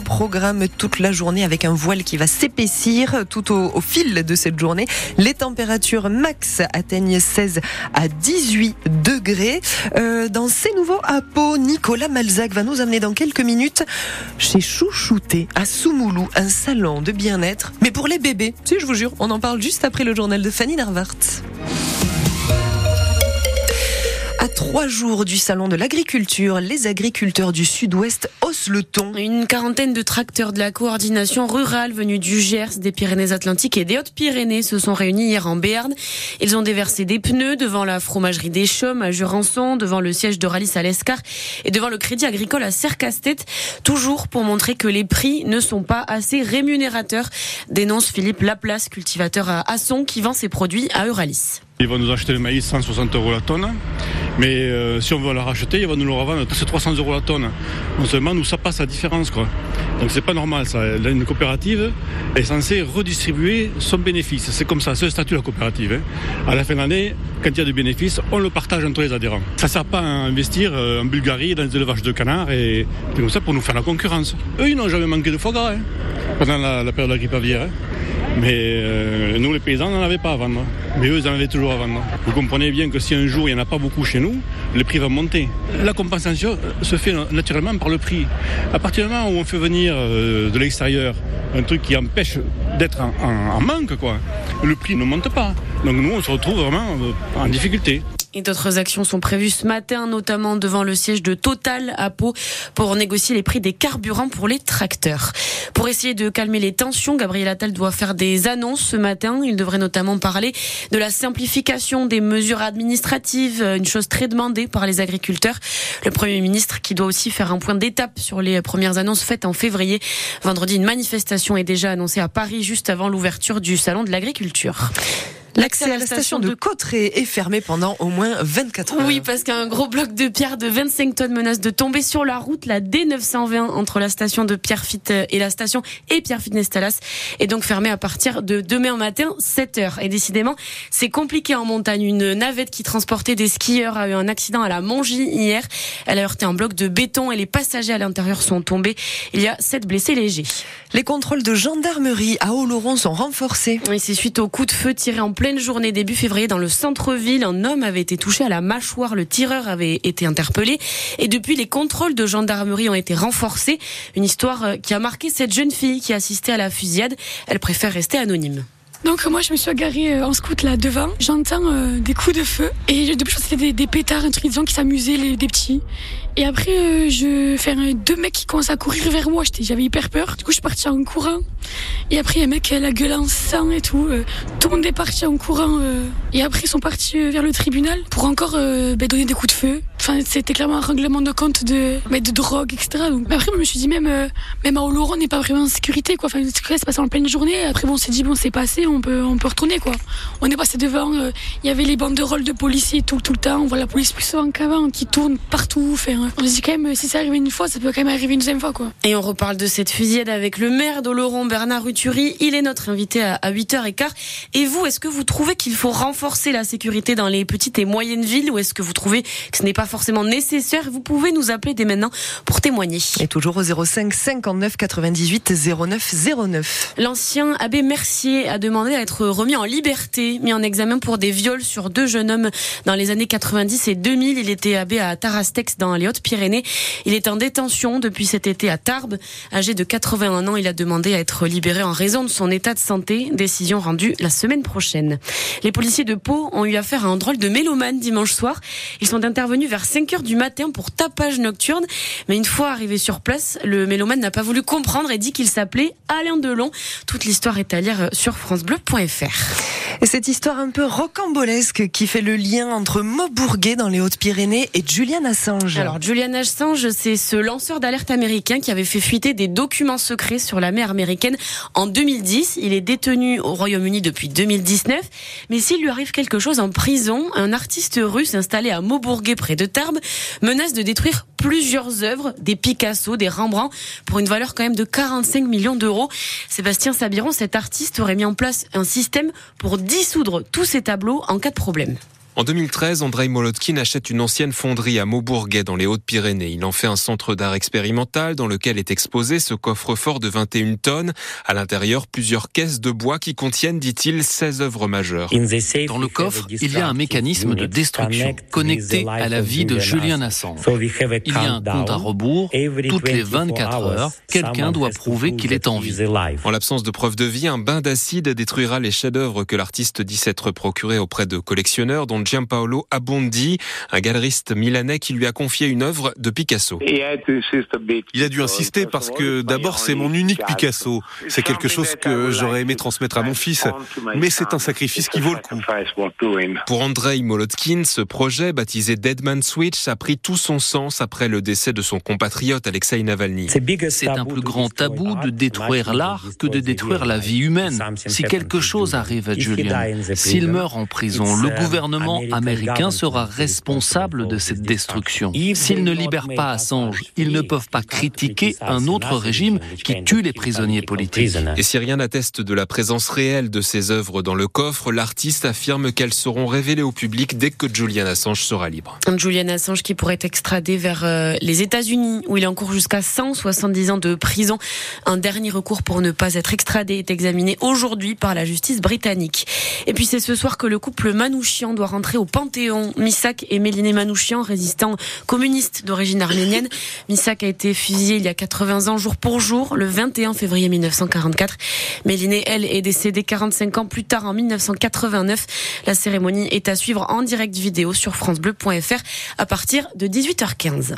programme toute la journée avec un voile qui va s'épaissir tout au, fil de cette journée. Les températures max atteignent 16 à 18 degrés. Euh, dans ces nouveaux à Nicolas Malzac va nous amener dans quelques minutes chez Chouchouté à Soumoulou, un salon de bien-être, mais pour les bébés. Si, je vous jure, on en parle juste après le journal de Fanny Narvart. Trois jours du salon de l'agriculture, les agriculteurs du sud-ouest haussent le ton. Une quarantaine de tracteurs de la coordination rurale venus du Gers, des Pyrénées-Atlantiques et des Hautes-Pyrénées se sont réunis hier en Béarn. Ils ont déversé des pneus devant la fromagerie des Chaumes à Jurançon, devant le siège de Ralis à l'Escar et devant le crédit agricole à Sercastet, toujours pour montrer que les prix ne sont pas assez rémunérateurs, dénonce Philippe Laplace, cultivateur à Asson, qui vend ses produits à Euralis. Ils vont nous acheter le maïs 160 euros la tonne. Mais euh, si on veut la racheter, ils vont nous le revendre c'est 300 euros la tonne. Non seulement nous ça passe la différence quoi. Donc c'est pas normal ça. Une coopérative est censée redistribuer son bénéfice. C'est comme ça, c'est le statut de la coopérative. Hein. À la fin de l'année, quand il y a du bénéfice, on le partage entre les adhérents. Ça sert pas à investir euh, en Bulgarie dans des élevages de canards et, comme ça pour nous faire la concurrence. Eux ils n'ont jamais manqué de foie gras hein, pendant la, période de la grippe aviaire. Hein. Mais euh, nous, les paysans, n'en avaient pas à vendre. Mais eux, ils en avaient toujours à vendre. Vous comprenez bien que si un jour, il n'y en a pas beaucoup chez nous, les prix vont monter. La compensation se fait naturellement par le prix. À partir du moment où on fait venir euh, de l'extérieur un truc qui empêche d'être en, manque, quoi, le prix ne monte pas. Donc nous, on se retrouve vraiment euh, en difficulté. Et d'autres actions sont prévues ce matin, notamment devant le siège de Total à Pau pour négocier les prix des carburants pour les tracteurs. Pour essayer de calmer les tensions, Gabriel Attal doit faire des annonces ce matin. Il devrait notamment parler de la simplification des mesures administratives, une chose très demandée par les agriculteurs. Le Premier ministre qui doit aussi faire un point d'étape sur les premières annonces faites en février. Vendredi, une manifestation est déjà annoncée à Paris juste avant l'ouverture du Salon de l'agriculture. L'accès à la station de Cotteret est fermé pendant au moins 24 heures. Oui, parce qu'un gros bloc de pierre de 25 tonnes menace de tomber sur la route, la D920, entre la station de Pierrefitte et la station et Pierrefitte-Nestalas, est donc fermé à partir de demain matin, 7 heures. Et décidément, c'est compliqué en montagne. Une navette qui transportait des skieurs a eu un accident à la Mongie hier. Elle a heurté un bloc de béton et les passagers à l'intérieur sont tombés. Il y a 7 blessés légers. Les contrôles de gendarmerie à Oloron sont renforcés. Et c'est suite au coup de feu tiré en plein pleine journée début février dans le centre-ville. Un homme avait été touché à la mâchoire. Le tireur avait été interpellé. Et depuis, les contrôles de gendarmerie ont été renforcés. Une histoire euh, qui a marqué cette jeune fille qui assistait à la fusillade. Elle préfère rester anonyme. Donc moi je me suis agarrée euh, en scout là devant, j'entends euh, des coups de feu et depuis je c'était des, des, pétards, un truc disant qui s'amusaient des petits. Et après euh, je fais deux mecs qui commencent à courir vers moi, j'avais hyper peur. Du coup je suis partie en courant. Et après un mec la gueule en sang et tout, tout le monde est parti en courant et après ils sont partis vers le tribunal pour encore ben, donner des coups de feu. C'était clairement un règlement de compte de mais de drogue etc. Après je me suis dit même même à Oloron on n'est pas vraiment en sécurité quoi. Enfin c'est passé en pleine journée. Après on s'est dit bon c'est passé on peut, on peut retourner quoi. On est passé devant, euh, il y avait les banderoles de policiers tout, tout le temps. On voit la police plus souvent qu'avant, qui tourne partout. Enfin, on se dit quand même, si ça arrive une fois, ça peut quand même arriver une deuxième fois quoi. Et on reparle de cette fusillade avec le maire d'Oloron, Bernard Uturi. Il est notre invité à, 8h15. Et vous, est-ce que vous trouvez qu'il faut renforcer la sécurité dans les petites et moyennes villes ou est-ce que vous trouvez que ce n'est pas forcément nécessaire Vous pouvez nous appeler dès maintenant pour témoigner. Et toujours au 05 59 98 09 09. L'ancien abbé Mercier a demandé à être remis en liberté, mis en examen pour des viols sur deux jeunes hommes dans les années 90 et 2000. Il était abbé à Tarastex dans les Hautes-Pyrénées. Il est en détention depuis cet été à Tarbes. Âgé de 81 ans, il a demandé à être libéré en raison de son état de santé. Décision rendue la semaine prochaine. Les policiers de Pau ont eu affaire à un drôle de mélomane dimanche soir. Ils sont intervenus vers 5 heures du matin pour tapage nocturne. Mais une fois arrivé sur place, le mélomane n'a pas voulu comprendre et dit qu'il s'appelait Alain Delon. Toute l'histoire est à lire sur France Bleu. Et cette histoire un peu rocambolesque qui fait le lien entre Maubourguet dans les Hautes-Pyrénées et Julian Assange. Alors Julian Assange, c'est ce lanceur d'alerte américain qui avait fait fuiter des documents secrets sur la mer américaine en 2010. Il est détenu au Royaume-Uni depuis 2019. Mais s'il lui arrive quelque chose en prison, un artiste russe installé à Maubourguet près de Tarbes menace de détruire plusieurs œuvres, des Picasso, des Rembrandt, pour une valeur quand même de 45 millions d'euros. Sébastien Sabiron, cet artiste, aurait mis en place un système pour dissoudre tous ces tableaux en cas de problème. En 2013, Andrei Molotkin achète une ancienne fonderie à Maubourguet dans les Hautes-Pyrénées. Il en fait un centre d'art expérimental dans lequel est exposé ce coffre-fort de 21 tonnes. À l'intérieur, plusieurs caisses de bois qui contiennent, dit-il, 16 œuvres majeures. Dans le coffre, il y a un mécanisme de destruction connecté à la vie de Julian Assange. Il y a un compte à rebours. Toutes les 24 heures, quelqu'un doit prouver qu'il est en vie. En l'absence de preuves de vie, un bain d'acide détruira les chefs-d'œuvre que l'artiste dit s'être procuré auprès de collectionneurs, dont Giampaolo Abondi, un galeriste milanais qui lui a confié une œuvre de Picasso. Il a dû insister parce que d'abord c'est mon unique Picasso. C'est quelque chose que j'aurais aimé transmettre à mon fils, mais c'est un sacrifice qui vaut le coup. Pour Andrei Molotkin, ce projet, baptisé Deadman Switch, a pris tout son sens après le décès de son compatriote Alexei Navalny. C'est un plus grand tabou de détruire l'art que de détruire la vie humaine. Si quelque chose arrive à Julian, s'il meurt en prison, le gouvernement américain sera responsable de cette destruction. S'il ne libère pas Assange, ils ne peuvent pas critiquer un autre régime qui tue les prisonniers politiques. Et si rien n'atteste de la présence réelle de ces œuvres dans le coffre, l'artiste affirme qu'elles seront révélées au public dès que Julian Assange sera libre. Julian Assange qui pourrait être extradé vers euh, les États-Unis où il est encourt jusqu'à 170 ans de prison. Un dernier recours pour ne pas être extradé est examiné aujourd'hui par la justice britannique. Et puis c'est ce soir que le couple Manouchian doit au Panthéon. Missak et Méliné Manouchian, résistants communistes d'origine arménienne. Missak a été fusillé il y a 80 ans jour pour jour, le 21 février 1944. Méliné, elle, est décédée 45 ans plus tard en 1989. La cérémonie est à suivre en direct vidéo sur francebleu.fr à partir de 18h15.